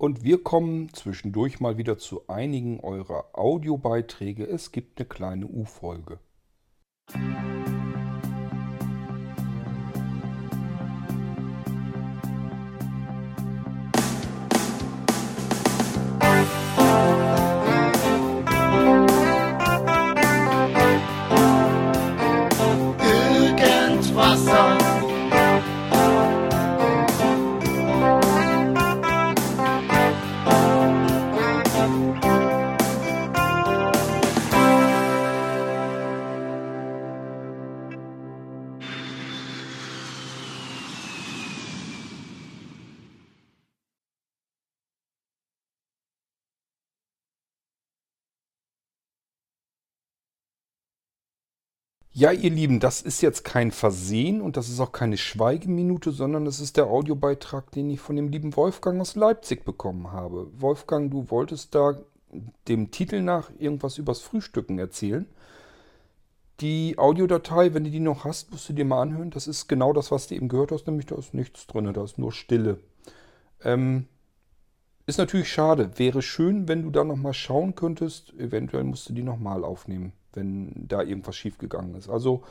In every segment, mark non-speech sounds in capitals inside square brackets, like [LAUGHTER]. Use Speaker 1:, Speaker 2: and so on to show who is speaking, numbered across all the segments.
Speaker 1: und wir kommen zwischendurch mal wieder zu einigen eurer Audiobeiträge. Es gibt eine kleine U-Folge. Ja, ihr Lieben, das ist jetzt kein Versehen und das ist auch keine Schweigeminute, sondern das ist der Audiobeitrag, den ich von dem lieben Wolfgang aus Leipzig bekommen habe. Wolfgang, du wolltest da dem Titel nach irgendwas übers Frühstücken erzählen. Die Audiodatei, wenn du die noch hast, musst du dir mal anhören. Das ist genau das, was du eben gehört hast, nämlich da ist nichts drin, da ist nur Stille. Ähm, ist natürlich schade. Wäre schön, wenn du da nochmal schauen könntest. Eventuell musst du die nochmal aufnehmen wenn da irgendwas schiefgegangen ist. Also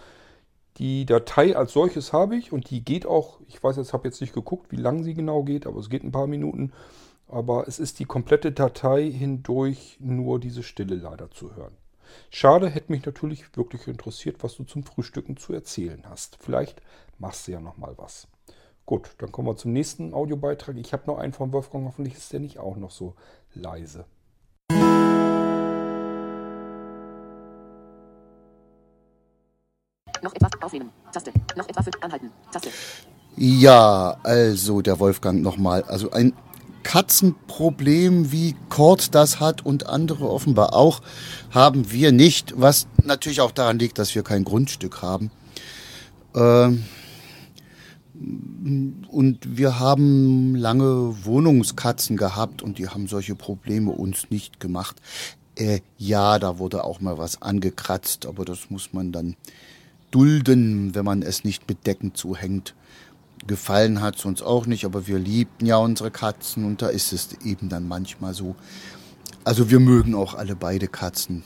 Speaker 1: die Datei als solches habe ich und die geht auch, ich weiß jetzt, habe jetzt nicht geguckt, wie lang sie genau geht, aber es geht ein paar Minuten. Aber es ist die komplette Datei hindurch nur diese Stille leider zu hören. Schade, hätte mich natürlich wirklich interessiert, was du zum Frühstücken zu erzählen hast. Vielleicht machst du ja nochmal was. Gut, dann kommen wir zum nächsten Audiobeitrag. Ich habe noch einen von Wolfgang, hoffentlich ist der nicht auch noch so leise.
Speaker 2: Noch etwas aufnehmen. Taste. Noch etwas für anhalten. Taste.
Speaker 3: Ja, also der Wolfgang nochmal. Also ein Katzenproblem, wie Kord das hat und andere offenbar auch, haben wir nicht. Was natürlich auch daran liegt, dass wir kein Grundstück haben. Ähm und wir haben lange Wohnungskatzen gehabt und die haben solche Probleme uns nicht gemacht. Äh, ja, da wurde auch mal was angekratzt, aber das muss man dann dulden, wenn man es nicht mit Decken zuhängt. Gefallen hat es uns auch nicht, aber wir liebten ja unsere Katzen und da ist es eben dann manchmal so. Also wir mögen auch alle beide Katzen.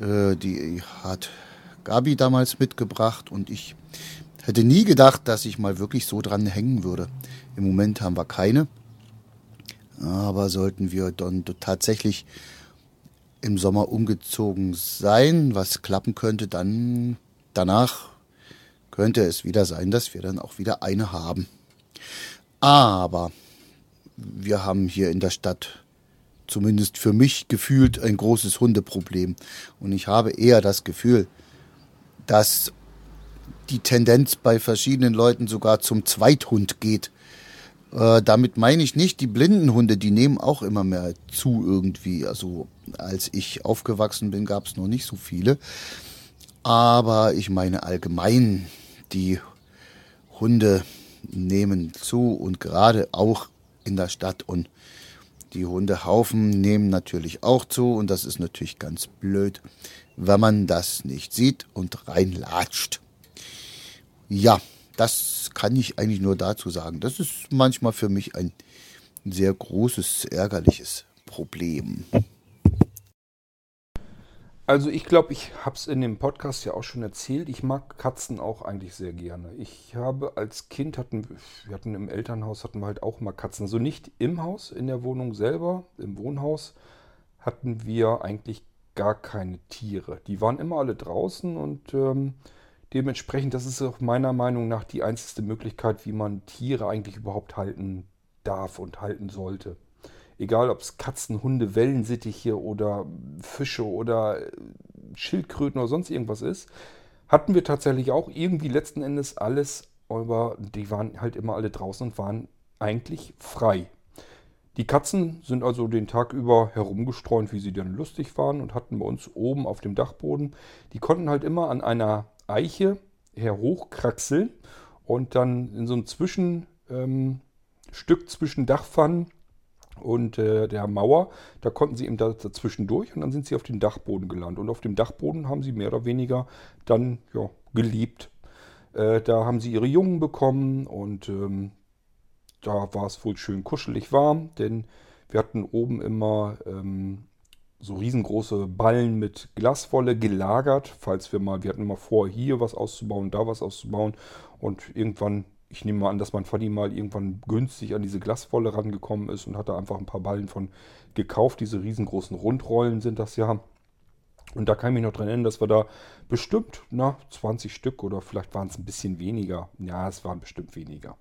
Speaker 3: Äh, die hat Gabi damals mitgebracht und ich hätte nie gedacht, dass ich mal wirklich so dran hängen würde. Im Moment haben wir keine. Aber sollten wir dann tatsächlich im Sommer umgezogen sein, was klappen könnte, dann danach könnte es wieder sein, dass wir dann auch wieder eine haben. Aber wir haben hier in der Stadt zumindest für mich gefühlt ein großes Hundeproblem. Und ich habe eher das Gefühl, dass die Tendenz bei verschiedenen Leuten sogar zum Zweithund geht. Äh, damit meine ich nicht die blinden Hunde, die nehmen auch immer mehr zu irgendwie. Also als ich aufgewachsen bin, gab es noch nicht so viele. Aber ich meine allgemein, die Hunde nehmen zu und gerade auch in der Stadt und die Hundehaufen nehmen natürlich auch zu und das ist natürlich ganz blöd, wenn man das nicht sieht und reinlatscht. Ja, das kann ich eigentlich nur dazu sagen. Das ist manchmal für mich ein sehr großes, ärgerliches Problem.
Speaker 1: Also ich glaube, ich habe es in dem Podcast ja auch schon erzählt. Ich mag Katzen auch eigentlich sehr gerne. Ich habe als Kind hatten wir hatten im Elternhaus hatten wir halt auch mal Katzen. Also nicht im Haus, in der Wohnung selber, im Wohnhaus hatten wir eigentlich gar keine Tiere. Die waren immer alle draußen und ähm, dementsprechend, das ist auch meiner Meinung nach die einzige Möglichkeit, wie man Tiere eigentlich überhaupt halten darf und halten sollte. Egal ob es Katzen, Hunde, Wellensittiche oder Fische oder Schildkröten oder sonst irgendwas ist, hatten wir tatsächlich auch irgendwie letzten Endes alles, aber die waren halt immer alle draußen und waren eigentlich frei. Die Katzen sind also den Tag über herumgestreunt, wie sie dann lustig waren und hatten bei uns oben auf dem Dachboden. Die konnten halt immer an einer Eiche herhochkraxeln und dann in so einem Zwischenstück ähm, zwischen Dachpfannen und äh, der Mauer, da konnten sie eben dazwischen durch und dann sind sie auf den Dachboden gelandet. Und auf dem Dachboden haben sie mehr oder weniger dann ja, gelebt. Äh, da haben sie ihre Jungen bekommen und ähm, da war es wohl schön kuschelig warm, denn wir hatten oben immer ähm, so riesengroße Ballen mit Glaswolle gelagert, falls wir mal, wir hatten immer vor, hier was auszubauen, da was auszubauen und irgendwann, ich nehme mal an, dass mein Vati mal irgendwann günstig an diese Glaswolle rangekommen ist und hat da einfach ein paar Ballen von gekauft. Diese riesengroßen Rundrollen sind das ja. Und da kann ich mich noch dran erinnern, dass wir da bestimmt na, 20 Stück oder vielleicht waren es ein bisschen weniger. Ja, es waren bestimmt weniger.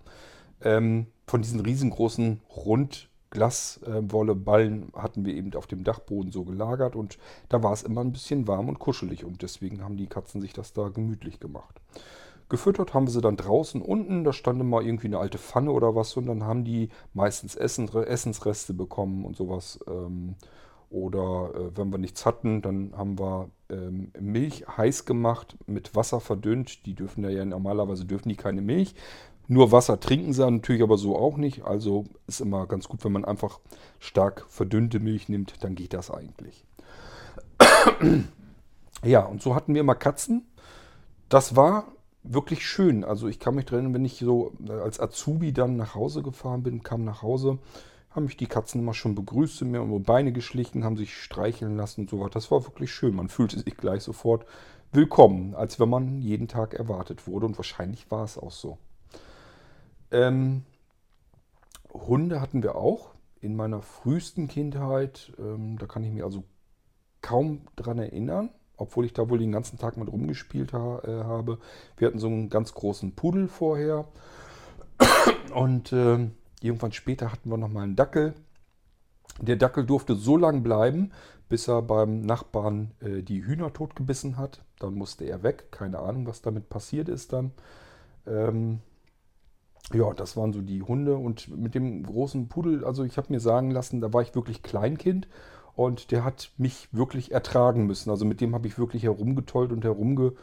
Speaker 1: Ähm, von diesen riesengroßen Rundglaswolleballen äh, hatten wir eben auf dem Dachboden so gelagert und da war es immer ein bisschen warm und kuschelig und deswegen haben die Katzen sich das da gemütlich gemacht. Gefüttert haben wir sie dann draußen unten, da stand immer irgendwie eine alte Pfanne oder was und dann haben die meistens Essen, Essensreste bekommen und sowas. Ähm, oder äh, wenn wir nichts hatten, dann haben wir ähm, Milch heiß gemacht, mit Wasser verdünnt. Die dürfen ja, ja normalerweise dürfen die keine Milch. Nur Wasser trinken sie natürlich aber so auch nicht. Also ist immer ganz gut, wenn man einfach stark verdünnte Milch nimmt, dann geht das eigentlich. ja, und so hatten wir immer Katzen. Das war wirklich schön. Also ich kann mich drin, wenn ich so äh, als Azubi dann nach Hause gefahren bin, kam nach Hause, haben mich die Katzen immer schon begrüßt, sind mir um Beine geschlichen, haben sich streicheln lassen und so weiter. Das war wirklich schön. Man fühlte sich gleich sofort willkommen, als wenn man jeden Tag erwartet wurde. Und wahrscheinlich war es auch so. Ähm, Hunde hatten wir auch in meiner frühesten Kindheit. Ähm, da kann ich mich also kaum dran erinnern obwohl ich da wohl den ganzen Tag mit rumgespielt ha äh, habe. Wir hatten so einen ganz großen Pudel vorher. [CLEARS THROAT] Und äh, irgendwann später hatten wir nochmal einen Dackel. Der Dackel durfte so lange bleiben, bis er beim Nachbarn äh, die Hühner totgebissen hat. Dann musste er weg. Keine Ahnung, was damit passiert ist dann. Ähm, ja, das waren so die Hunde. Und mit dem großen Pudel, also ich habe mir sagen lassen, da war ich wirklich Kleinkind. Und der hat mich wirklich ertragen müssen. Also mit dem habe ich wirklich herumgetollt und herumge...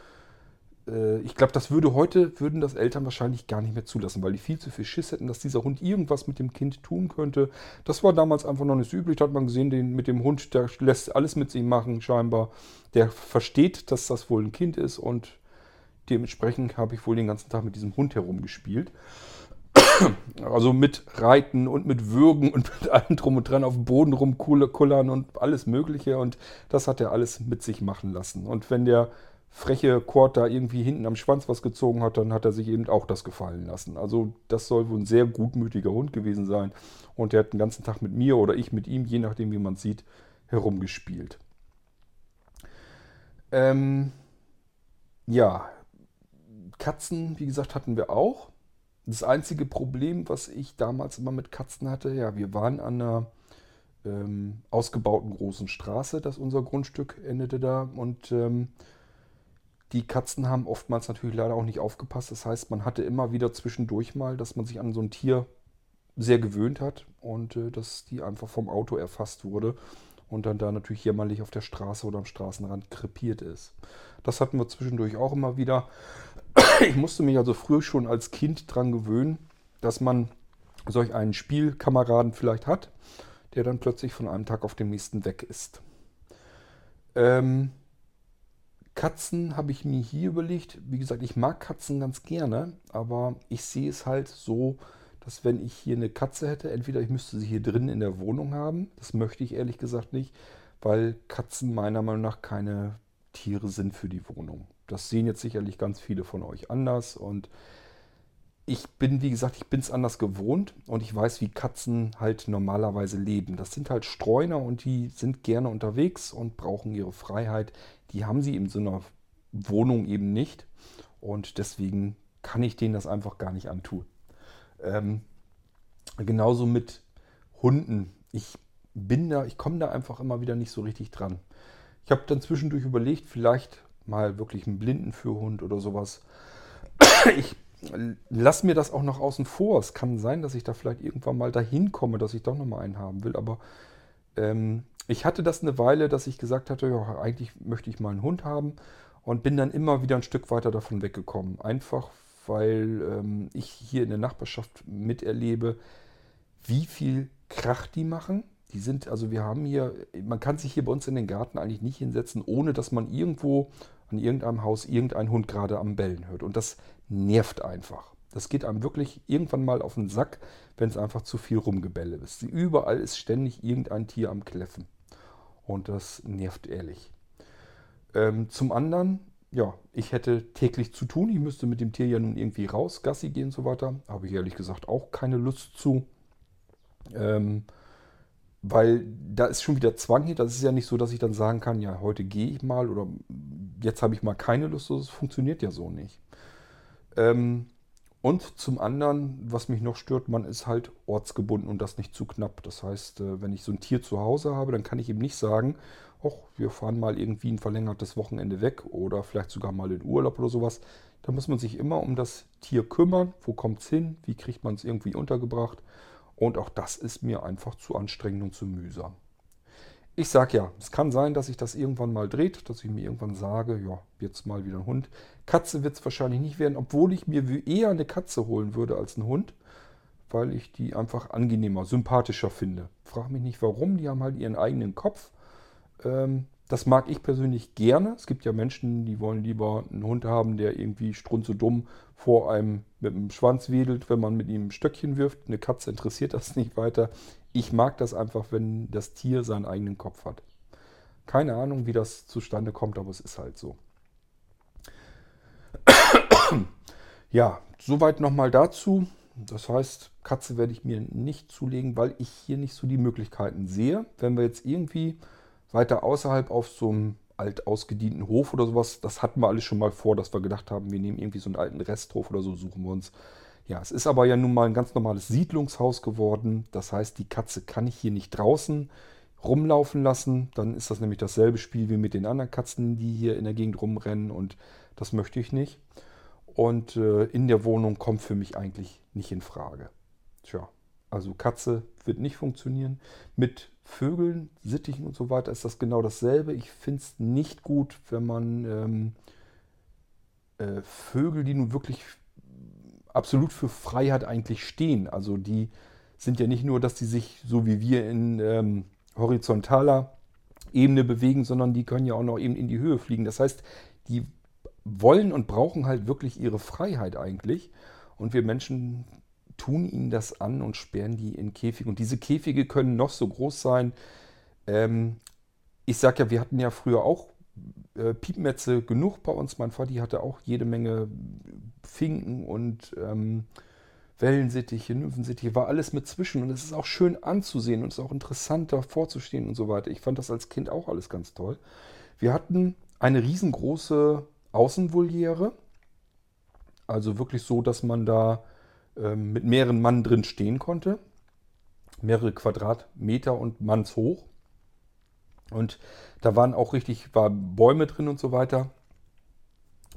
Speaker 1: Äh, ich glaube, das würde heute, würden das Eltern wahrscheinlich gar nicht mehr zulassen, weil die viel zu viel Schiss hätten, dass dieser Hund irgendwas mit dem Kind tun könnte. Das war damals einfach noch nicht so üblich. Da hat man gesehen, den, mit dem Hund, der lässt alles mit sich machen, scheinbar. Der versteht, dass das wohl ein Kind ist und dementsprechend habe ich wohl den ganzen Tag mit diesem Hund herumgespielt. [CLEARS THROAT] Also mit Reiten und mit Würgen und mit allem drum und dran auf dem Boden rumkullern und alles Mögliche. Und das hat er alles mit sich machen lassen. Und wenn der freche Kord da irgendwie hinten am Schwanz was gezogen hat, dann hat er sich eben auch das gefallen lassen. Also das soll wohl ein sehr gutmütiger Hund gewesen sein. Und der hat den ganzen Tag mit mir oder ich mit ihm, je nachdem wie man sieht, herumgespielt. Ähm, ja, Katzen, wie gesagt, hatten wir auch. Das einzige Problem, was ich damals immer mit Katzen hatte, ja, wir waren an einer ähm, ausgebauten großen Straße, das unser Grundstück endete da. Und ähm, die Katzen haben oftmals natürlich leider auch nicht aufgepasst. Das heißt, man hatte immer wieder zwischendurch mal, dass man sich an so ein Tier sehr gewöhnt hat und äh, dass die einfach vom Auto erfasst wurde und dann da natürlich jämmerlich auf der Straße oder am Straßenrand krepiert ist. Das hatten wir zwischendurch auch immer wieder. [COUGHS] Ich musste mich also früher schon als Kind daran gewöhnen, dass man solch einen Spielkameraden vielleicht hat, der dann plötzlich von einem Tag auf den nächsten weg ist. Ähm, Katzen habe ich mir hier überlegt. Wie gesagt, ich mag Katzen ganz gerne, aber ich sehe es halt so, dass wenn ich hier eine Katze hätte, entweder ich müsste sie hier drin in der Wohnung haben. Das möchte ich ehrlich gesagt nicht, weil Katzen meiner Meinung nach keine Tiere sind für die Wohnung. Das sehen jetzt sicherlich ganz viele von euch anders und ich bin, wie gesagt, ich bin es anders gewohnt und ich weiß, wie Katzen halt normalerweise leben. Das sind halt Streuner und die sind gerne unterwegs und brauchen ihre Freiheit. Die haben sie in so einer Wohnung eben nicht und deswegen kann ich denen das einfach gar nicht antun. Ähm, genauso mit Hunden. Ich bin da, ich komme da einfach immer wieder nicht so richtig dran. Ich habe dann zwischendurch überlegt, vielleicht mal wirklich einen Blindenführhund oder sowas. [COUGHS] Ich lasse mir das auch noch außen vor. Es kann sein, dass ich da vielleicht irgendwann mal dahin komme, dass ich doch noch mal einen haben will. Aber ähm, ich hatte das eine Weile, dass ich gesagt hatte, ja, eigentlich möchte ich mal einen Hund haben und bin dann immer wieder ein Stück weiter davon weggekommen. Einfach weil ähm, ich hier in der Nachbarschaft miterlebe, wie viel Krach die machen die sind, also wir haben hier, man kann sich hier bei uns in den Garten eigentlich nicht hinsetzen, ohne dass man irgendwo an irgendeinem Haus irgendeinen Hund gerade am Bellen hört. Und das nervt einfach. Das geht einem wirklich irgendwann mal auf den Sack, wenn es einfach zu viel Rumgebälle ist. Überall ist ständig irgendein Tier am Kläffen. Und das nervt ehrlich. Ähm, zum anderen, ja, ich hätte täglich zu tun. Ich müsste mit dem Tier ja nun irgendwie raus, Gassi gehen und so weiter. Habe ich ehrlich gesagt auch keine Lust zu. Ähm, weil da ist schon wieder Zwang hier. Das ist ja nicht so, dass ich dann sagen kann, ja, heute gehe ich mal oder jetzt habe ich mal keine Lust. Das funktioniert ja so nicht. Ähm, und zum anderen, was mich noch stört, man ist halt ortsgebunden und das nicht zu knapp. Das heißt, äh, wenn ich so ein Tier zu Hause habe, dann kann ich ihm nicht sagen, ach, wir fahren mal irgendwie ein verlängertes Wochenende weg oder vielleicht sogar mal in Urlaub oder sowas. Da muss man sich immer um das Tier kümmern. Wo kommt es hin? Wie kriegt man es irgendwie untergebracht? Und auch das ist mir einfach zu anstrengend und zu mühsam. Ich sage ja, es kann sein, dass sich das irgendwann mal dreht, dass ich mir irgendwann sage, ja, jetzt mal wieder ein Hund. Katze wird es wahrscheinlich nicht werden, obwohl ich mir eher eine Katze holen würde als einen Hund, weil ich die einfach angenehmer, sympathischer finde. Frag mich nicht warum, die haben halt ihren eigenen Kopf. Ähm, das mag ich persönlich gerne. Es gibt ja Menschen, die wollen lieber einen Hund haben, der irgendwie strunzedumm vor einem mit dem Schwanz wedelt, wenn man mit ihm ein Stöckchen wirft. Eine Katze interessiert das nicht weiter. Ich mag das einfach, wenn das Tier seinen eigenen Kopf hat. Keine Ahnung, wie das zustande kommt, aber es ist halt so. [COUGHS] ja, soweit nochmal dazu. Das heißt, Katze werde ich mir nicht zulegen, weil ich hier nicht so die Möglichkeiten sehe. Wenn wir jetzt irgendwie weiter außerhalb auf so einem alt ausgedienten Hof oder sowas, das hatten wir alles schon mal vor, dass wir gedacht haben, wir nehmen irgendwie so einen alten Resthof oder so, suchen wir uns. Ja, es ist aber ja nun mal ein ganz normales Siedlungshaus geworden. Das heißt, die Katze kann ich hier nicht draußen rumlaufen lassen. Dann ist das nämlich dasselbe Spiel wie mit den anderen Katzen, die hier in der Gegend rumrennen und das möchte ich nicht. Und äh, in der Wohnung kommt für mich eigentlich nicht in Frage. Tja, also Katze wird nicht funktionieren. Mit Vögeln, Sittichen und so weiter ist das genau dasselbe. Ich finde es nicht gut, wenn man ähm, äh, Vögel, die nun wirklich absolut für Freiheit eigentlich stehen, also die sind ja nicht nur, dass die sich so wie wir in ähm, horizontaler Ebene bewegen, sondern die können ja auch noch eben in die Höhe fliegen. Das heißt, die wollen und brauchen halt wirklich ihre Freiheit eigentlich. Und wir Menschen tun ihnen das an und sperren die in Käfige. Und diese Käfige können noch so groß sein. Ähm, ich sag ja, wir hatten ja früher auch äh, Piepmetze genug bei uns. Mein Vati hatte auch jede Menge Finken und ähm, Wellensittiche, Nymphensittiche, war alles mit zwischen. Und es ist auch schön anzusehen und es ist auch interessant davor zu stehen und so weiter. Ich fand das als Kind auch alles ganz toll. Wir hatten eine riesengroße Außenvoliere. Also wirklich so, dass man da ähm, mit mehreren Mann drin stehen konnte. Mehrere Quadratmeter und mannshoch. Und da waren auch richtig war Bäume drin und so weiter.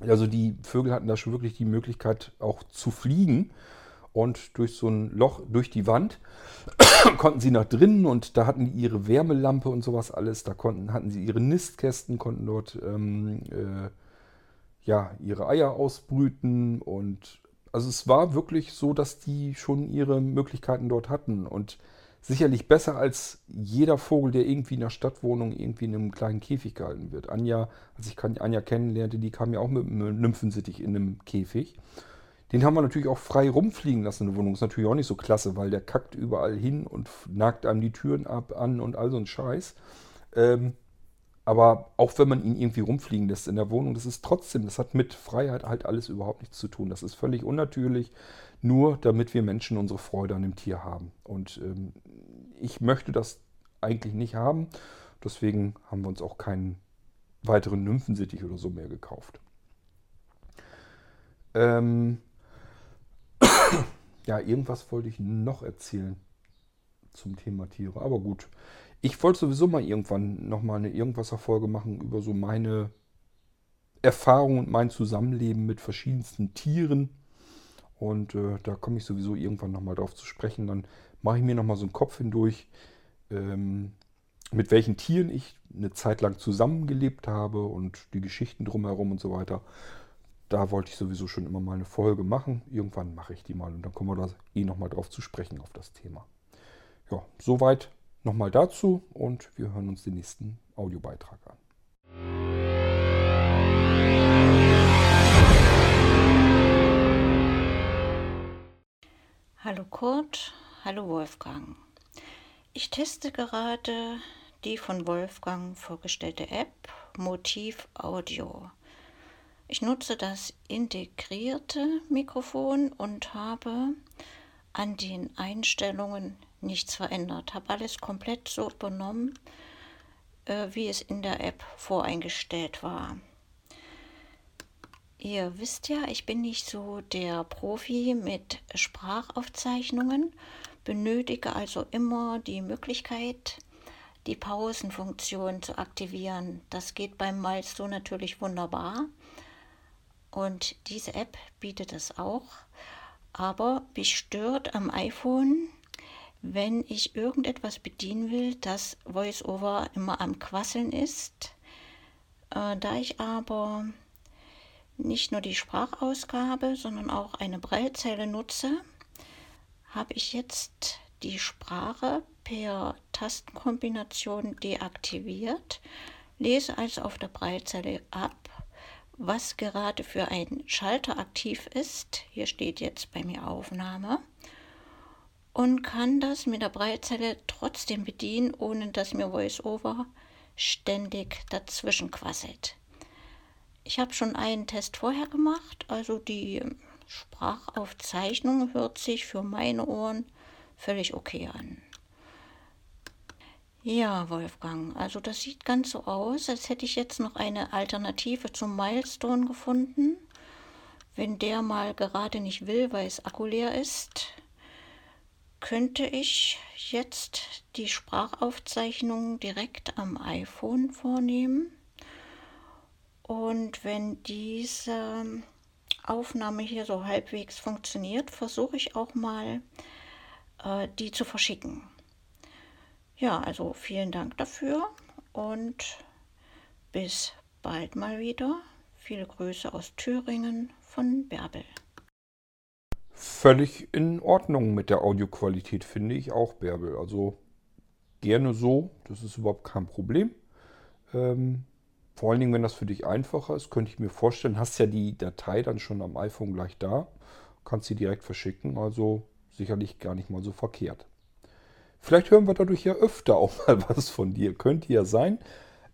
Speaker 1: Also die Vögel hatten da schon wirklich die Möglichkeit auch zu fliegen. Und durch so ein Loch durch die Wand [COUGHS] konnten sie nach drinnen und da hatten die ihre Wärmelampe und sowas alles. Da konnten, hatten sie ihre Nistkästen, konnten dort ähm, äh, ja, ihre Eier ausbrüten und also es war wirklich so, dass die schon ihre Möglichkeiten dort hatten und sicherlich besser als jeder Vogel, der irgendwie in einer Stadtwohnung irgendwie in einem kleinen Käfig gehalten wird. Anja, als ich Anja kennenlernte, die kam ja auch mit einem Nymphensittich in einem Käfig. Den haben wir natürlich auch frei rumfliegen lassen in der Wohnung. Ist natürlich auch nicht so klasse, weil der kackt überall hin und nagt einem die Türen ab an und all so ein Scheiß. Ähm, aber auch wenn man ihn irgendwie rumfliegen lässt in der Wohnung, das ist trotzdem, das hat mit Freiheit halt alles überhaupt nichts zu tun. Das ist völlig unnatürlich, nur damit wir Menschen unsere Freude an dem Tier haben. Und ähm, ich möchte das eigentlich nicht haben. Deswegen haben wir uns auch keinen weiteren Nymphensittich oder so mehr gekauft. Ähm [COUGHS] ja, irgendwas wollte ich noch erzählen zum Thema Tiere. Aber gut, ich wollte sowieso mal irgendwann nochmal eine Irgendwas-Folge machen über so meine Erfahrung und mein Zusammenleben mit verschiedensten Tieren. Und äh, da komme ich sowieso irgendwann nochmal drauf zu sprechen. Dann mache ich mir nochmal so einen Kopf hindurch, ähm, mit welchen Tieren ich eine Zeit lang zusammengelebt habe und die Geschichten drumherum und so weiter. Da wollte ich sowieso schon immer mal eine Folge machen. Irgendwann mache ich die mal und dann kommen wir da eh nochmal drauf zu sprechen auf das Thema. Ja, soweit nochmal dazu und wir hören uns den nächsten Audiobeitrag an.
Speaker 4: Hallo Kurt, hallo Wolfgang. Ich teste gerade die von Wolfgang vorgestellte App Motiv Audio. Ich nutze das integrierte Mikrofon und habe an den Einstellungen nichts verändert. Habe alles komplett so übernommen, äh, wie es in der App voreingestellt war. Ihr wisst ja, ich bin nicht so der Profi mit Sprachaufzeichnungen, benötige also immer die Möglichkeit, die Pausenfunktion zu aktivieren. Das geht beim Milestone natürlich wunderbar. Und diese App bietet es auch. Aber mich stört am iPhone, wenn ich irgendetwas bedienen will, dass VoiceOver immer am Quasseln ist. Äh, da ich aber nicht nur die Sprachausgabe, sondern auch eine Breilzeile nutze, habe ich jetzt die Sprache per Tastenkombination deaktiviert, lese also auf der Breilzeile ab, was gerade für ein Schalter aktiv ist. Hier steht jetzt bei mir Aufnahme und kann das mit der Breilzeile trotzdem bedienen, ohne dass mir VoiceOver ständig dazwischen quasselt. Ich habe schon einen Test vorher gemacht, also die Sprachaufzeichnung hört sich für meine Ohren völlig okay an. Ja, Wolfgang, also das sieht ganz so aus, als hätte ich jetzt noch eine Alternative zum Milestone gefunden. Wenn der mal gerade nicht will, weil es Akku leer ist, könnte ich jetzt die Sprachaufzeichnung direkt am iPhone vornehmen. Und wenn diese Aufnahme hier so halbwegs funktioniert, versuche ich auch mal, äh, die zu verschicken. Ja, also vielen Dank dafür und bis bald mal wieder. Viele Grüße aus Thüringen von Bärbel.
Speaker 1: Völlig in Ordnung mit der Audioqualität, finde ich auch, Bärbel. Also gerne so, das ist überhaupt kein Problem. Ähm, vor allen Dingen, wenn das für dich einfacher ist, könnte ich mir vorstellen, hast ja die Datei dann schon am iPhone gleich da, kannst sie direkt verschicken, also sicherlich gar nicht mal so verkehrt. Vielleicht hören wir dadurch ja öfter auch [LAUGHS] mal was von dir, könnte ja sein.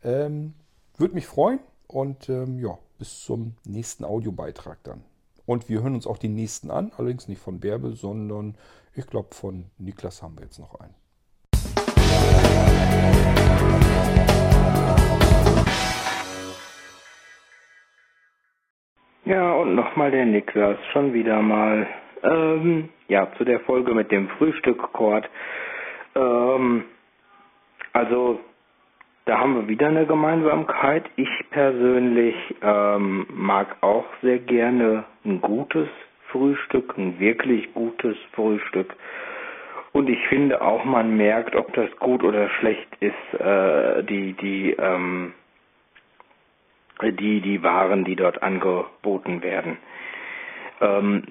Speaker 1: Ähm, Würde mich freuen und ähm, ja, bis zum nächsten Audiobeitrag dann. Und wir hören uns auch die nächsten an, allerdings nicht von Bärbe, sondern ich glaube von Niklas haben wir jetzt noch einen.
Speaker 5: Ja, und nochmal der Niklas, schon wieder mal. Ähm, ja, zu der Folge mit dem Frühstückkord. Ähm, also, da haben wir wieder eine Gemeinsamkeit. Ich persönlich ähm, mag auch sehr gerne ein gutes Frühstück, ein wirklich gutes Frühstück. Und ich finde auch, man merkt, ob das gut oder schlecht ist, äh, die, die, ähm, die, die Waren, die dort angeboten werden. Ähm,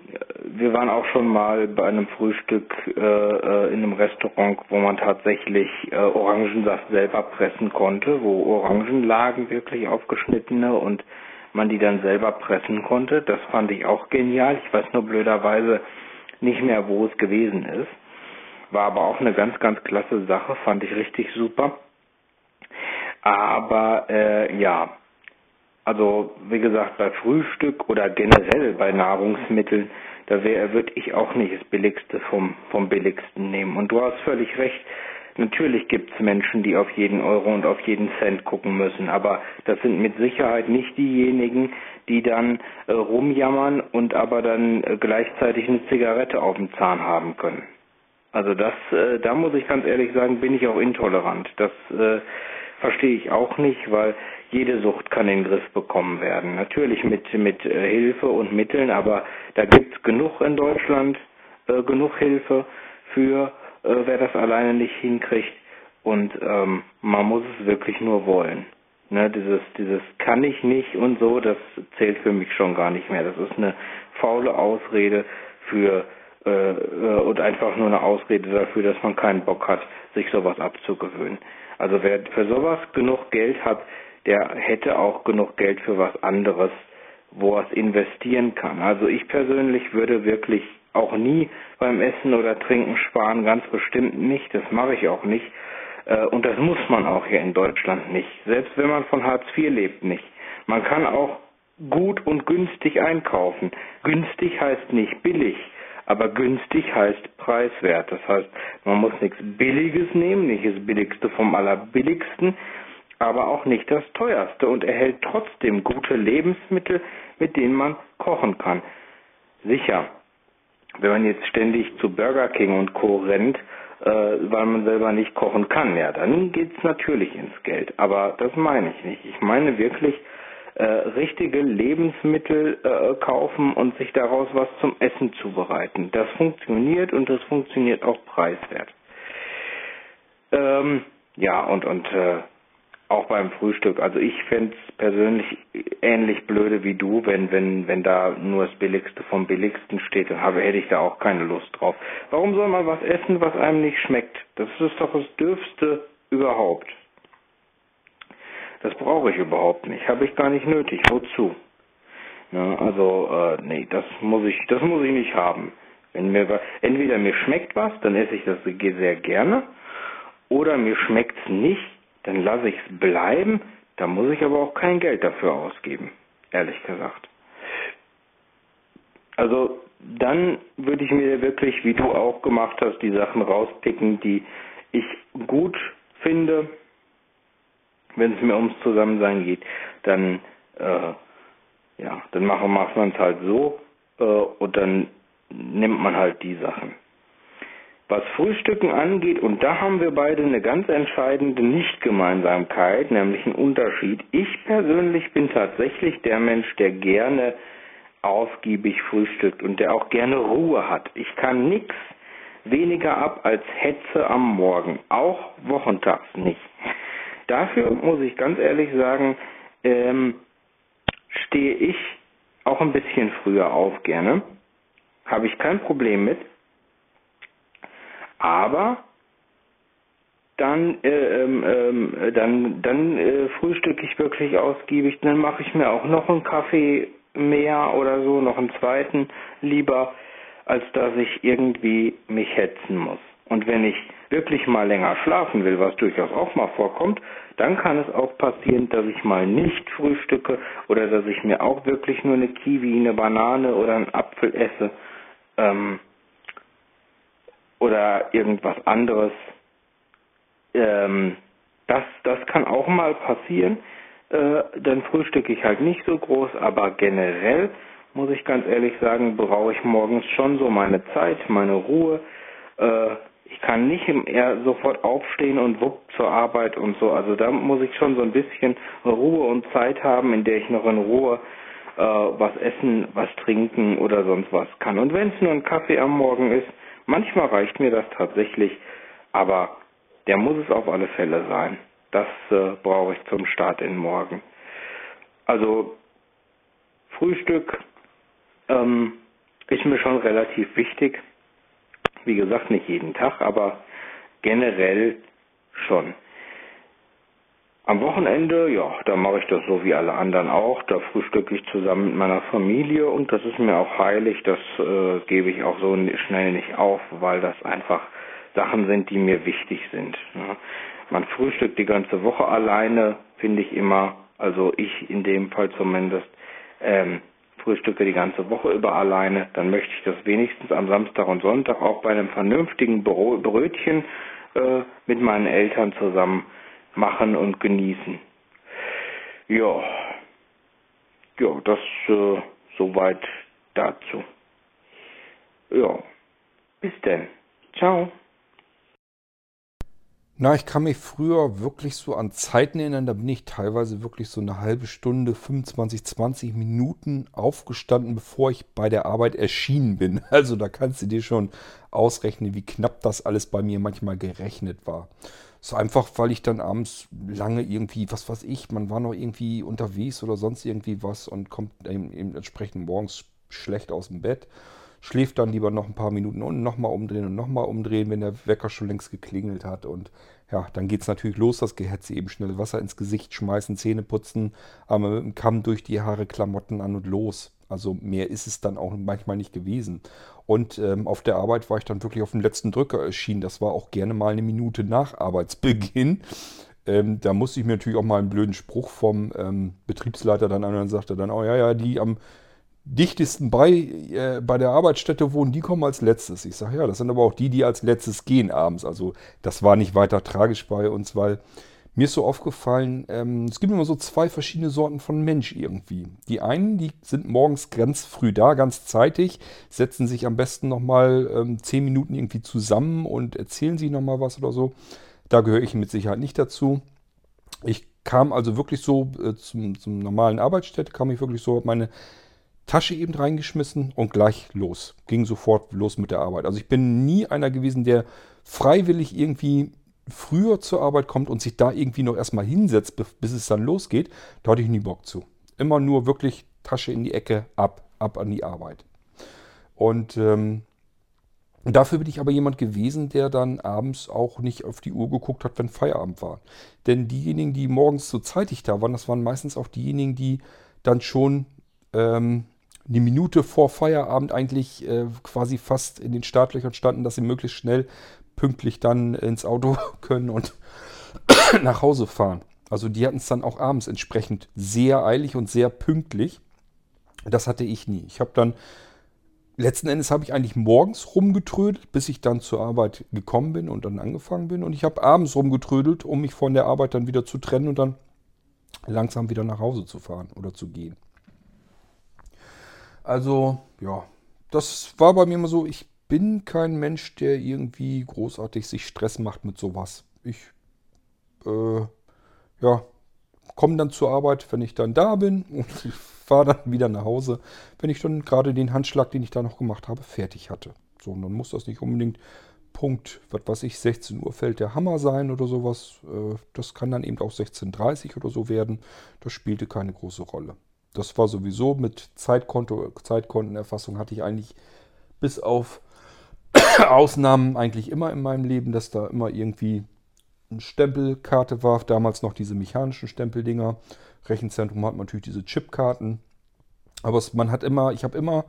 Speaker 5: wir waren auch schon mal bei einem Frühstück äh, äh, in einem Restaurant, wo man tatsächlich äh, Orangensaft selber pressen konnte, wo Orangen lagen, wirklich aufgeschnittene und man die dann selber pressen konnte. Das fand ich auch genial. Ich weiß nur blöderweise nicht mehr, wo es gewesen ist. War aber auch eine ganz, ganz klasse Sache, fand ich richtig super. Aber äh, ja, also wie gesagt, bei Frühstück oder generell bei Nahrungsmitteln, da würde ich auch nicht das Billigste vom, vom Billigsten nehmen. Und du hast völlig recht, natürlich gibt es Menschen, die auf jeden Euro und auf jeden Cent gucken müssen, aber das sind mit Sicherheit nicht diejenigen, die dann äh, rumjammern und aber dann äh, gleichzeitig eine Zigarette auf dem Zahn haben können. Also das, äh, da muss ich ganz ehrlich sagen, bin ich auch intolerant. Das äh, verstehe ich auch nicht, weil jede Sucht kann in den Griff bekommen werden. Natürlich mit, mit äh, Hilfe und Mitteln, aber da gibt es genug in Deutschland, äh, genug Hilfe für, äh, wer das alleine nicht hinkriegt. Und ähm, man muss es wirklich nur wollen. Ne, dieses, dieses kann ich nicht und so, das zählt für mich schon gar nicht mehr. Das ist eine faule Ausrede für äh, äh und einfach nur eine Ausrede dafür, dass man keinen Bock hat, sich sowas abzugewöhnen. Also wer für sowas genug Geld hat, der hätte auch genug Geld für was anderes, wo er es investieren kann. Also ich persönlich würde wirklich auch nie beim Essen oder Trinken sparen, ganz bestimmt nicht. Das mache ich auch nicht. Äh, und das muss man auch hier in Deutschland nicht. Selbst wenn man von Hartz IV lebt, nicht. Man kann auch gut und günstig einkaufen. Günstig heißt nicht billig, aber günstig heißt preiswert. Das heißt, man muss nichts Billiges nehmen, nicht das Billigste vom Allerbilligsten, aber auch nicht das teuerste und erhält trotzdem gute Lebensmittel, mit denen man kochen kann. Sicher, wenn man jetzt ständig zu Burger King und Co. rennt, äh, weil man selber nicht kochen kann, ja, dann geht's natürlich ins Geld. Aber das meine ich nicht. Ich meine wirklich äh, richtige Lebensmittel äh, kaufen und sich daraus was zum Essen zubereiten. Das funktioniert und das funktioniert auch preiswert. Ähm, ja, und, und äh, auch beim Frühstück. Also ich fände es persönlich ähnlich blöde wie du, wenn, wenn, wenn da nur das Billigste vom Billigsten steht, dann habe, hätte ich da auch keine Lust drauf. Warum soll man was essen, was einem nicht schmeckt? Das ist doch das Dürfste überhaupt. Das brauche ich überhaupt nicht. Habe ich gar nicht nötig. Wozu? Ja, also, äh, nee, das muss ich, das muss ich nicht haben. Wenn mir entweder mir schmeckt was, dann esse ich das sehr gerne, oder mir schmeckt es nicht, dann lasse ich es bleiben, da muss ich aber auch kein Geld dafür ausgeben, ehrlich gesagt. Also dann würde ich mir wirklich, wie du auch gemacht hast, die Sachen rauspicken, die ich gut finde. Wenn es mir ums Zusammensein geht, dann äh, ja, dann macht man es halt so äh, und dann nimmt man halt die Sachen was Frühstücken angeht, und da haben wir beide eine ganz entscheidende Nichtgemeinsamkeit, nämlich einen Unterschied. Ich persönlich bin tatsächlich der Mensch, der gerne ausgiebig frühstückt und der auch gerne Ruhe hat. Ich kann nichts weniger ab als Hetze am Morgen, auch wochentags nicht. Dafür muss ich ganz ehrlich sagen, ähm, stehe ich auch ein bisschen früher auf gerne. Habe ich kein Problem mit aber dann, äh, äh, dann, dann äh, frühstücke ich wirklich ausgiebig. Dann mache ich mir auch noch einen Kaffee mehr oder so, noch einen zweiten lieber, als dass ich irgendwie mich hetzen muss. Und wenn ich wirklich mal länger schlafen will, was durchaus auch mal vorkommt, dann kann es auch passieren, dass ich mal nicht frühstücke oder dass ich mir auch wirklich nur eine Kiwi, eine Banane oder einen Apfel esse. Ähm, oder irgendwas anderes. Ähm, das, das kann auch mal passieren. Äh, dann frühstücke ich halt nicht so groß, aber generell muss ich ganz ehrlich sagen, brauche ich morgens schon so meine Zeit, meine Ruhe. Äh, ich kann nicht eher sofort aufstehen und wupp zur Arbeit und so. Also da muss ich schon so ein bisschen Ruhe und Zeit haben, in der ich noch in Ruhe äh, was essen, was trinken oder sonst was kann. Und wenn es nur ein Kaffee am Morgen ist, Manchmal reicht mir das tatsächlich, aber der muss es auf alle Fälle sein. Das äh, brauche ich zum Start in morgen. Also Frühstück ähm, ist mir schon relativ wichtig. Wie gesagt, nicht jeden Tag, aber generell schon. Am Wochenende, ja, da mache ich das so wie alle anderen auch. Da frühstücke ich zusammen mit meiner Familie und das ist mir auch heilig. Das äh, gebe ich auch so schnell nicht auf, weil das einfach Sachen sind, die mir wichtig sind. Ne? Man frühstückt die ganze Woche alleine, finde ich immer. Also ich in dem Fall zumindest. Ähm, frühstücke die ganze Woche über alleine, dann möchte ich das wenigstens am Samstag und Sonntag auch bei einem vernünftigen Brötchen äh, mit meinen Eltern zusammen machen und genießen. Ja, ja, das äh, soweit dazu. Ja, bis denn. Ciao.
Speaker 1: Na, ich kann mich früher wirklich so an Zeiten erinnern, da bin ich teilweise wirklich so eine halbe Stunde, 25, 20 Minuten aufgestanden, bevor ich bei der Arbeit erschienen bin. [LAUGHS] Also da kannst du dir schon ausrechnen, wie knapp das alles bei mir manchmal gerechnet war. So einfach, weil ich dann abends lange irgendwie, was weiß ich, man war noch irgendwie unterwegs oder sonst irgendwie was und kommt eben, entsprechend morgens schlecht aus dem Bett, schläft dann lieber noch ein paar Minuten und nochmal umdrehen und nochmal umdrehen, wenn der Wecker schon längst geklingelt hat. Und ja, dann geht es natürlich los, das Gehetze eben schnell Wasser ins Gesicht schmeißen, Zähne putzen, aber mit dem Kamm durch die Haare, Klamotten an und los. Also mehr ist es dann auch manchmal nicht gewesen. Und ähm, auf der Arbeit war ich dann wirklich auf den letzten Drücker erschienen. Das war auch gerne mal eine Minute nach Arbeitsbeginn. Ähm, da musste ich mir natürlich auch mal einen blöden Spruch vom ähm, Betriebsleiter dann an dann sagte dann, oh ja, ja, die am dichtesten bei, äh, bei der Arbeitsstätte wohnen, die kommen als letztes. Ich sage, ja, das sind aber auch die, die als letztes gehen abends. Also das war nicht weiter tragisch bei uns, weil mir ist so aufgefallen, ähm, es gibt immer so zwei verschiedene Sorten von Mensch irgendwie. Die einen, die sind morgens ganz früh da, ganz zeitig, setzen sich am besten nochmal ähm, zehn Minuten irgendwie zusammen und erzählen sich nochmal was oder so. Da gehöre ich mit Sicherheit nicht dazu. Ich kam also wirklich so äh, zum, zum normalen Arbeitsstätte, kam ich wirklich so, meine Tasche eben reingeschmissen und gleich los. Ging sofort los mit der Arbeit. Also ich bin nie einer gewesen, der freiwillig irgendwie früher zur Arbeit kommt und sich da irgendwie noch erstmal hinsetzt, bis es dann losgeht. Da hatte ich nie Bock zu. Immer nur wirklich Tasche in die Ecke, ab, ab an die Arbeit. Und ähm, dafür bin ich aber jemand gewesen, der dann abends auch nicht auf die Uhr geguckt hat, wenn Feierabend war. Denn diejenigen, die morgens so zeitig da waren, das waren meistens auch diejenigen, die dann schon ähm, eine Minute vor Feierabend eigentlich äh, quasi fast in den Startlöchern standen, dass sie möglichst schnell pünktlich dann ins Auto [LAUGHS] können und [COUGHS] nach Hause fahren. Also die hatten es dann auch abends entsprechend sehr eilig und sehr pünktlich. Das hatte ich nie. Ich habe dann, letzten Endes habe ich eigentlich morgens rumgetrödelt, bis ich dann zur Arbeit gekommen bin und dann angefangen bin. Und ich habe abends rumgetrödelt, um mich von der Arbeit dann wieder zu trennen und dann langsam wieder nach Hause zu fahren oder zu gehen. Also, ja, das war bei mir immer so, ich bin kein Mensch, der irgendwie großartig sich Stress macht mit sowas. Ich, äh, ja, komme dann zur Arbeit, wenn ich dann da bin [LAUGHS] und fahre dann wieder nach Hause, wenn ich dann gerade den Handschlag, den ich da noch gemacht habe, fertig hatte. So, und dann muss das nicht unbedingt Punkt, was weiß ich, 16 Uhr fällt der Hammer sein oder sowas. Äh, das kann dann eben auch 16.30 Uhr oder so werden. Das spielte keine große Rolle. Das war sowieso mit Zeitkonto, Zeitkontenerfassung hatte ich eigentlich bis auf [COUGHS] Ausnahmen eigentlich immer in meinem Leben, dass da immer irgendwie eine Stempelkarte war. Damals noch diese mechanischen Stempeldinger. Rechenzentrum hat natürlich diese Chipkarten. Aber es, man hat immer, ich habe immer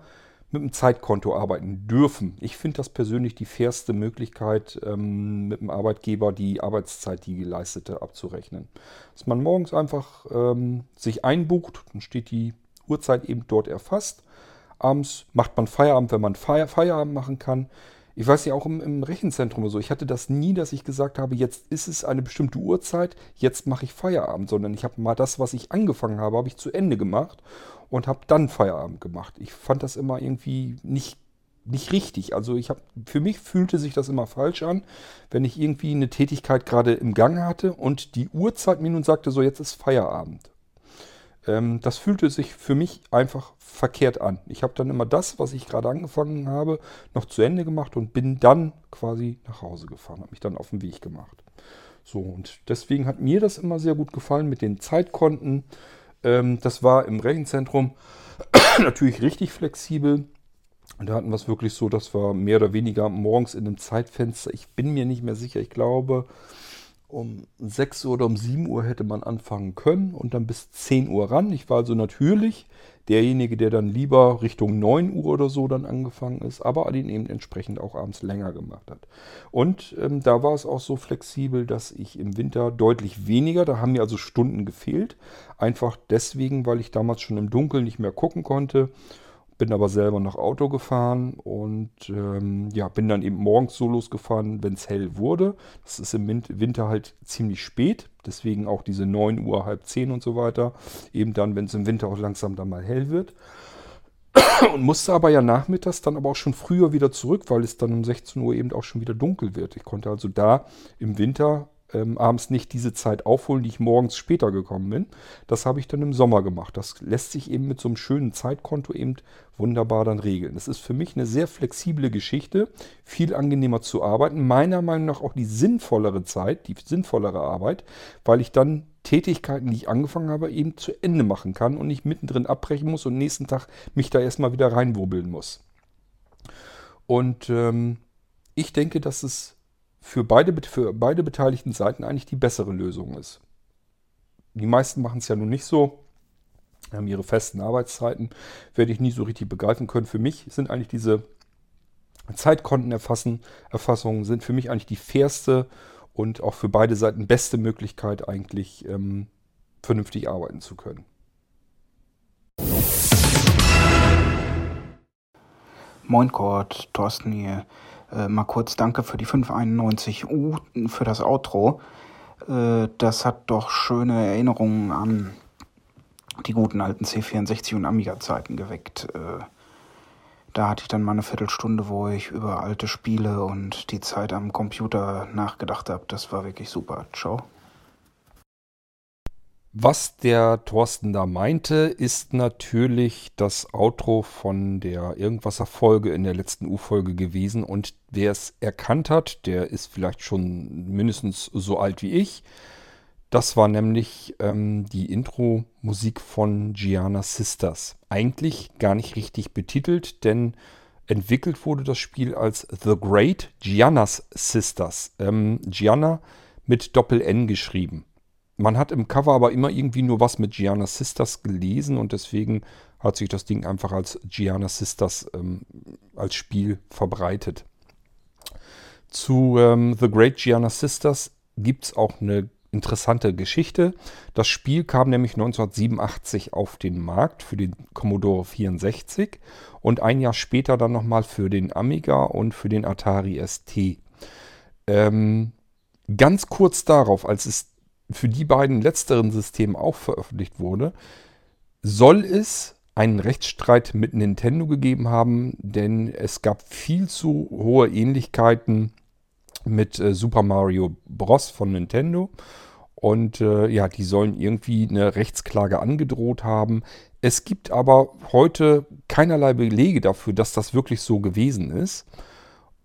Speaker 1: mit einem Zeitkonto arbeiten dürfen. Ich finde das persönlich die fairste Möglichkeit, ähm, mit dem Arbeitgeber die Arbeitszeit, die geleistete, abzurechnen. Dass man morgens einfach ähm, sich einbucht, dann steht die Uhrzeit eben dort erfasst. Abends macht man Feierabend, wenn man Feier, Feierabend machen kann. Ich weiß ja auch im, im Rechenzentrum so, ich hatte das nie, dass ich gesagt habe, jetzt ist es eine bestimmte Uhrzeit, jetzt mache ich Feierabend, sondern ich habe mal das, was ich angefangen habe, habe ich zu Ende gemacht und habe dann Feierabend gemacht. Ich fand das immer irgendwie nicht nicht richtig. Also ich habe für mich fühlte sich das immer falsch an, wenn ich irgendwie eine Tätigkeit gerade im Gang hatte und die Uhrzeit mir nun sagte, so jetzt ist Feierabend. Ähm, das fühlte sich für mich einfach verkehrt an. Ich habe dann immer das, was ich gerade angefangen habe, noch zu Ende gemacht und bin dann quasi nach Hause gefahren, habe mich dann auf den Weg gemacht. So, und deswegen hat mir das immer sehr gut gefallen mit den Zeitkonten. Ähm, das war im Rechenzentrum [COUGHS] natürlich richtig flexibel. Und da hatten wir es wirklich so, dass wir mehr oder weniger morgens in einem Zeitfenster, ich bin mir nicht mehr sicher, ich glaube, um 6 Uhr oder um 7 Uhr hätte man anfangen können und dann bis 10 Uhr ran. Ich war also natürlich derjenige, der dann lieber Richtung 9 Uhr oder so dann angefangen ist, aber den eben entsprechend auch abends länger gemacht hat. Und ähm, da war es auch so flexibel, dass ich im Winter deutlich weniger, da haben mir also Stunden gefehlt, einfach deswegen, weil ich damals schon im Dunkeln nicht mehr gucken konnte bin aber selber noch Auto gefahren und ähm, ja, bin dann eben morgens so losgefahren, wenn es hell wurde. Das ist im Winter halt ziemlich spät, deswegen auch diese 9 Uhr, halb 10 und so weiter. Eben dann, wenn es im Winter auch langsam dann mal hell wird. [CLEARS THROAT] Und musste aber ja nachmittags dann aber auch schon früher wieder zurück, weil es dann um 16 Uhr eben auch schon wieder dunkel wird. Ich konnte also da im Winter ähm, abends nicht diese Zeit aufholen, die ich morgens später gekommen bin. Das habe ich dann im Sommer gemacht. Das lässt sich eben mit so einem schönen Zeitkonto eben wunderbar dann regeln. Das ist für mich eine sehr flexible Geschichte, viel angenehmer zu arbeiten. Meiner Meinung nach auch die sinnvollere Zeit, die sinnvollere Arbeit, weil ich dann Tätigkeiten, die ich angefangen habe, eben zu Ende machen kann und nicht mittendrin abbrechen muss und nächsten Tag mich da erstmal wieder reinwurbeln muss. Und ähm, ich denke, dass es für beide, für beide beteiligten Seiten eigentlich die bessere Lösung ist. Die meisten machen es ja nun nicht so. haben ihre festen Arbeitszeiten, werde ich nie so richtig begreifen können. Für mich sind eigentlich diese Zeitkontenerfassungen sind für mich eigentlich die fairste und auch für beide Seiten beste Möglichkeit eigentlich ähm, vernünftig arbeiten zu können.
Speaker 6: Moin Kurt, Thorsten hier. Äh, mal kurz danke für die 591U für das Outro. Äh, das hat doch schöne Erinnerungen an die guten alten C64 und Amiga-Zeiten geweckt. Äh, da hatte ich dann mal eine Viertelstunde, wo ich über alte Spiele und die Zeit am Computer nachgedacht habe. Das war wirklich super. Ciao.
Speaker 1: Was der Thorsten da meinte, ist natürlich das Outro von der Irgendwaser Folge in der letzten U-Folge gewesen. Und wer es erkannt hat, der ist vielleicht schon mindestens so alt wie ich. Das war nämlich ähm, die Intro-Musik von Gianna Sisters. Eigentlich gar nicht richtig betitelt, denn entwickelt wurde das Spiel als The Great Gianna's Sisters. Ähm, Gianna mit Doppel-N geschrieben. Man hat im Cover aber immer irgendwie nur was mit Gianna Sisters gelesen und deswegen hat sich das Ding einfach als Gianna Sisters ähm, als Spiel verbreitet. Zu ähm, The Great Gianna Sisters gibt es auch eine interessante Geschichte. Das Spiel kam nämlich 1987 auf den Markt für den Commodore 64 und ein Jahr später dann nochmal für den Amiga und für den Atari ST. Ähm, ganz kurz darauf, als es für die beiden letzteren Systeme auch veröffentlicht wurde, soll es einen Rechtsstreit mit Nintendo gegeben haben, denn es gab viel zu hohe Ähnlichkeiten mit äh, Super Mario Bros. von Nintendo. Und äh, ja, die sollen irgendwie eine Rechtsklage angedroht haben. Es gibt aber heute keinerlei Belege dafür, dass das wirklich so gewesen ist.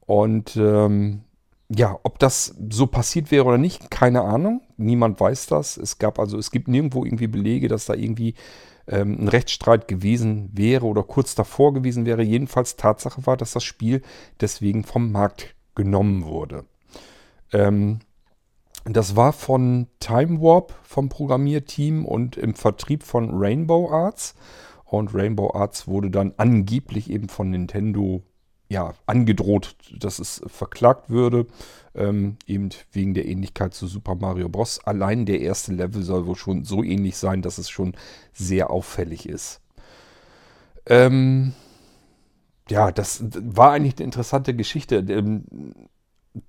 Speaker 1: Und ähm, ja, ob das so passiert wäre oder nicht, keine Ahnung. Niemand weiß das. Es gab also, es gibt nirgendwo irgendwie Belege, dass da irgendwie ähm, ein Rechtsstreit gewesen wäre oder kurz davor gewesen wäre. Jedenfalls Tatsache war, dass das Spiel deswegen vom Markt genommen wurde. Ähm, das war von Time Warp vom Programmierteam und im Vertrieb von Rainbow Arts. Und Rainbow Arts wurde dann angeblich eben von Nintendo ja, angedroht, dass es verklagt würde, ähm, eben wegen der Ähnlichkeit zu Super Mario Bros. Allein der erste Level soll wohl schon so ähnlich sein, dass es schon sehr auffällig ist. Ähm, ja, das war eigentlich eine interessante Geschichte.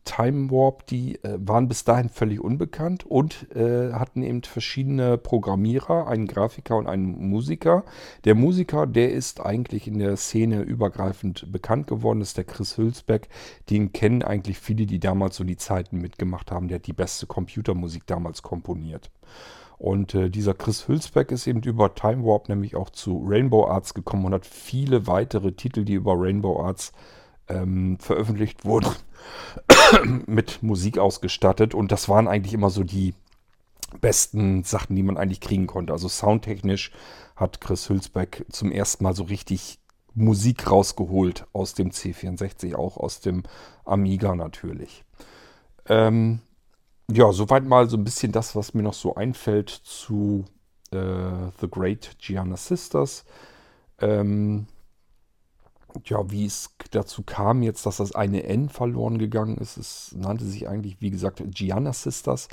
Speaker 1: Time Warp, die äh, waren bis dahin völlig unbekannt und äh, hatten eben verschiedene Programmierer, einen Grafiker und einen Musiker. Der Musiker, der ist eigentlich in der Szene übergreifend bekannt geworden, ist der Chris Hülsbeck. Den kennen eigentlich viele, die damals so die Zeiten mitgemacht haben. Der hat die beste Computermusik damals komponiert. Und äh, dieser Chris Hülsbeck ist eben über Time Warp nämlich auch zu Rainbow Arts gekommen und hat viele weitere Titel, die über Rainbow Arts ähm, veröffentlicht wurden, [COUGHS] mit Musik ausgestattet. Und das waren eigentlich immer so die besten Sachen, die man eigentlich kriegen konnte. Also soundtechnisch hat Chris Hülsbeck zum ersten Mal so richtig Musik rausgeholt aus dem C64, auch aus dem Amiga natürlich. Ähm, ja, soweit mal so ein bisschen das, was mir noch so einfällt zu äh, The Great Gianna Sisters. Ähm, ja, wie es dazu kam jetzt, dass das eine N verloren gegangen ist. Es nannte sich eigentlich, wie gesagt, Gianna Sisters.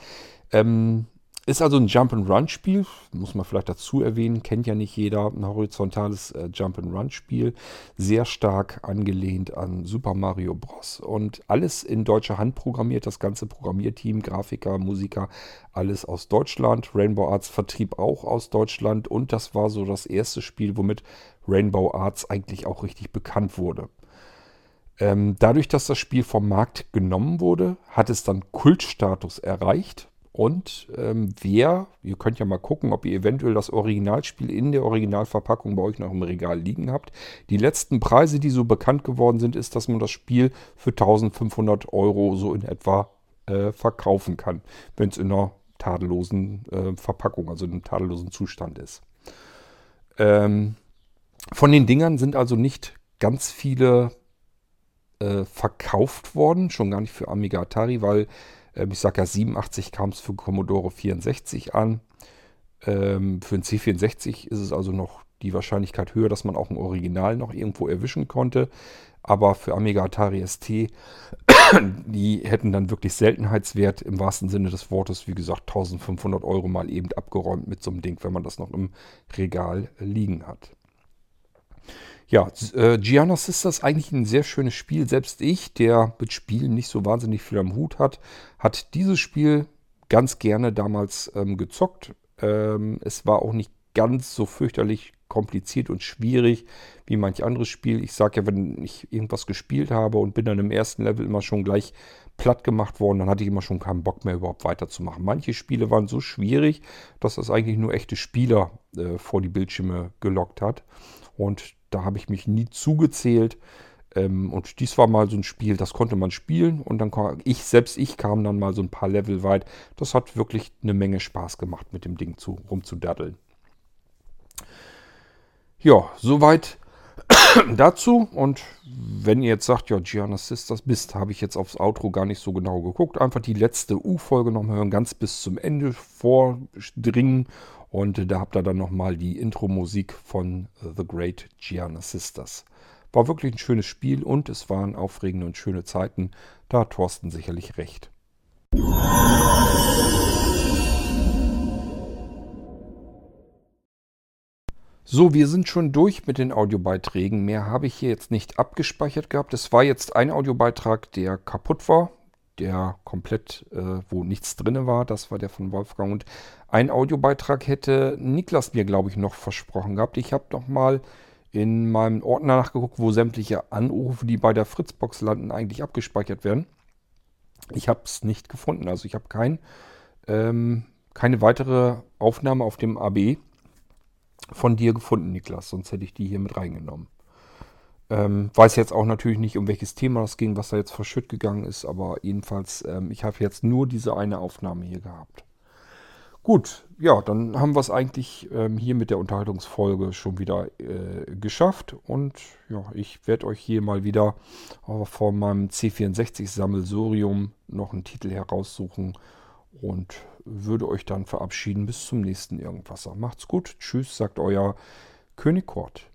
Speaker 1: Ähm, ist also ein Jump-and-Run-Spiel, muss man vielleicht dazu erwähnen, kennt ja nicht jeder, ein horizontales äh, Jump-and-Run-Spiel, sehr stark angelehnt an Super Mario Bros. Und alles in deutscher Hand programmiert, das ganze Programmierteam, Grafiker, Musiker, alles aus Deutschland, Rainbow Arts Vertrieb auch aus Deutschland und das war so das erste Spiel, womit Rainbow Arts eigentlich auch richtig bekannt wurde. Ähm, dadurch, dass das Spiel vom Markt genommen wurde, hat es dann Kultstatus erreicht und ähm, wer, ihr könnt ja mal gucken, ob ihr eventuell das Originalspiel in der Originalverpackung bei euch noch im Regal liegen habt. Die letzten Preise, die so bekannt geworden sind, ist, dass man das Spiel für 1500 Euro so in etwa äh, verkaufen kann, wenn es in einer tadellosen äh, Verpackung, also in einem tadellosen Zustand ist. Ähm, von den Dingern sind also nicht ganz viele äh, verkauft worden, schon gar nicht für Amiga Atari, weil ich sage ja, 87 kam es für Commodore 64 an. Ähm, für ein C64 ist es also noch die Wahrscheinlichkeit höher, dass man auch ein Original noch irgendwo erwischen konnte. Aber für Amiga Atari ST, [COUGHS] die hätten dann wirklich Seltenheitswert im wahrsten Sinne des Wortes. Wie gesagt, 1500 Euro mal eben abgeräumt mit so einem Ding, wenn man das noch im Regal liegen hat. Ja, äh, Gianna Sisters ist eigentlich ein sehr schönes Spiel. Selbst ich, der mit Spielen nicht so wahnsinnig viel am Hut hat, hat dieses Spiel ganz gerne damals ähm, gezockt. Ähm, es war auch nicht ganz so fürchterlich kompliziert und schwierig wie manch anderes Spiel. Ich sage ja, wenn ich irgendwas gespielt habe und bin dann im ersten Level immer schon gleich platt gemacht worden, dann hatte ich immer schon keinen Bock mehr überhaupt weiterzumachen. Manche Spiele waren so schwierig, dass das eigentlich nur echte Spieler äh, vor die Bildschirme gelockt hat. Und da habe ich mich nie zugezählt. Ähm, und dies war mal so ein Spiel, das konnte man spielen und dann kam ich, selbst ich kam dann mal so ein paar Level weit. Das hat wirklich eine Menge Spaß gemacht, mit dem Ding zu, rumzudaddeln. Ja, soweit [COUGHS] dazu. Und wenn ihr jetzt sagt, ja, Gianna Sisters bist, habe ich jetzt aufs Outro gar nicht so genau geguckt. Einfach die letzte U-Folge noch mal hören, ganz bis zum Ende vordringen. Und da habt ihr dann nochmal die Intro-Musik von The Great Gianna Sisters. War wirklich ein schönes Spiel und es waren aufregende und schöne Zeiten. Da hat Thorsten sicherlich recht. So, wir sind schon durch mit den Audiobeiträgen. Mehr habe ich hier jetzt nicht abgespeichert gehabt. Es war jetzt ein Audiobeitrag, der kaputt war, der komplett, äh, wo nichts drin war. Das war der von Wolfgang. Und ein Audiobeitrag hätte Niklas mir, glaube ich, noch versprochen gehabt. Ich habe noch mal in meinem Ordner nachgeguckt, wo sämtliche Anrufe, die bei der Fritzbox landen, eigentlich abgespeichert werden. Ich habe es nicht gefunden. Also ich habe kein, ähm, keine weitere Aufnahme auf dem AB von dir gefunden, Niklas. Sonst hätte ich die hier mit reingenommen. Ähm, weiß jetzt auch natürlich nicht, um welches Thema das ging, was da jetzt verschütt gegangen ist, aber jedenfalls, ähm, ich habe jetzt nur diese eine Aufnahme hier gehabt. Gut, ja, dann haben wir es eigentlich ähm, hier mit der Unterhaltungsfolge schon wieder äh, geschafft. Und ja, ich werde euch hier mal wieder von meinem C64-Sammelsurium noch einen Titel heraussuchen und würde euch dann verabschieden bis zum nächsten Irgendwasser. Macht's gut, tschüss, sagt euer König Kort.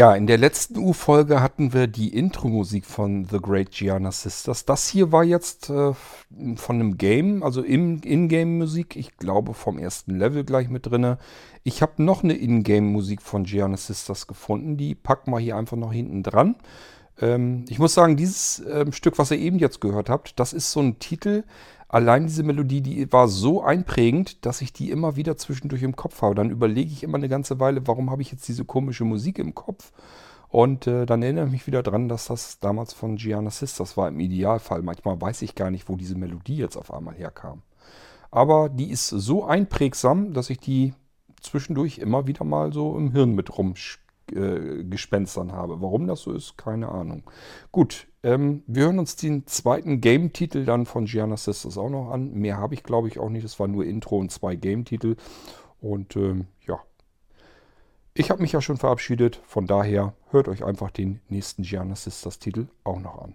Speaker 1: Ja, in der letzten U-Folge hatten wir die Intro-Musik von The Great Gianna Sisters. Das hier war jetzt äh, von einem Game, also In-Game-Musik. Ich glaube vom ersten Level gleich mit drin. Ich habe noch eine In-Game-Musik von Gianna Sisters gefunden. Die packen wir hier einfach noch hinten dran. Ähm, ich muss sagen, dieses ähm, Stück, was ihr eben jetzt gehört habt, das ist so ein Titel, allein diese Melodie, die war so einprägend, dass ich die immer wieder zwischendurch im Kopf habe. Dann überlege ich immer eine ganze Weile, warum habe ich jetzt diese komische Musik im Kopf? Und äh, dann erinnere ich mich wieder dran, dass das damals von Gianna Sisters war im Idealfall. Manchmal weiß ich gar nicht, wo diese Melodie jetzt auf einmal herkam. Aber die ist so einprägsam, dass ich die zwischendurch immer wieder mal so im Hirn mit rumgespenstern habe. Warum das so ist, keine Ahnung. Gut, ähm, wir hören uns den zweiten Game-Titel dann von Gianna Sisters auch noch an. Mehr habe ich glaube ich auch nicht. Es war nur Intro und zwei Game-Titel. Und ähm, ja, ich habe mich ja schon verabschiedet. Von daher hört euch einfach den nächsten Gianna Sisters Titel auch noch an.